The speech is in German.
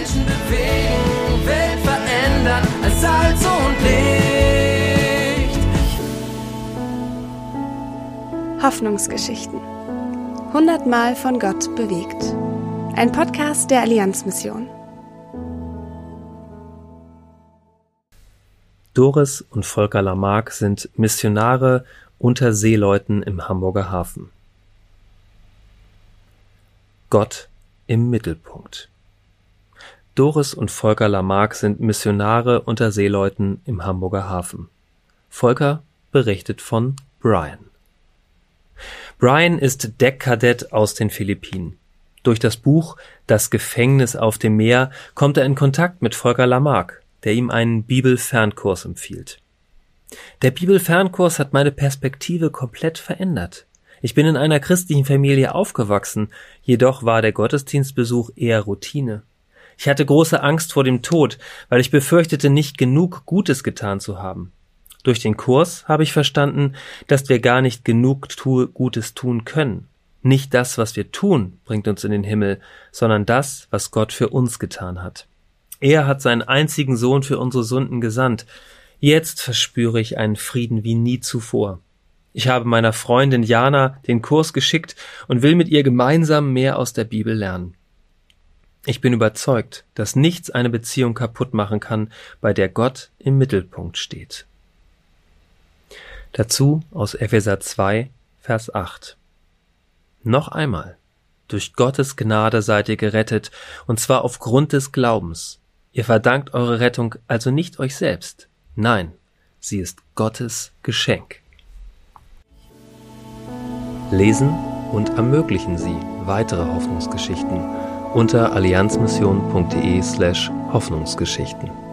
Menschen bewegen, Welt verändern als Salz und Licht. Hoffnungsgeschichten. Hundertmal von Gott bewegt. Ein Podcast der Allianzmission. Doris und Volker Lamarck sind Missionare unter Seeleuten im Hamburger Hafen. Gott im Mittelpunkt. Doris und Volker Lamarck sind Missionare unter Seeleuten im Hamburger Hafen. Volker berichtet von Brian. Brian ist Deckkadett aus den Philippinen. Durch das Buch Das Gefängnis auf dem Meer kommt er in Kontakt mit Volker Lamarck, der ihm einen Bibelfernkurs empfiehlt. Der Bibelfernkurs hat meine Perspektive komplett verändert. Ich bin in einer christlichen Familie aufgewachsen, jedoch war der Gottesdienstbesuch eher Routine. Ich hatte große Angst vor dem Tod, weil ich befürchtete, nicht genug Gutes getan zu haben. Durch den Kurs habe ich verstanden, dass wir gar nicht genug tu Gutes tun können. Nicht das, was wir tun, bringt uns in den Himmel, sondern das, was Gott für uns getan hat. Er hat seinen einzigen Sohn für unsere Sünden gesandt. Jetzt verspüre ich einen Frieden wie nie zuvor. Ich habe meiner Freundin Jana den Kurs geschickt und will mit ihr gemeinsam mehr aus der Bibel lernen. Ich bin überzeugt, dass nichts eine Beziehung kaputt machen kann, bei der Gott im Mittelpunkt steht. Dazu aus Epheser 2, Vers 8. Noch einmal. Durch Gottes Gnade seid ihr gerettet, und zwar aufgrund des Glaubens. Ihr verdankt eure Rettung also nicht euch selbst. Nein, sie ist Gottes Geschenk. Lesen und ermöglichen Sie weitere Hoffnungsgeschichten unter allianzmission.de slash Hoffnungsgeschichten.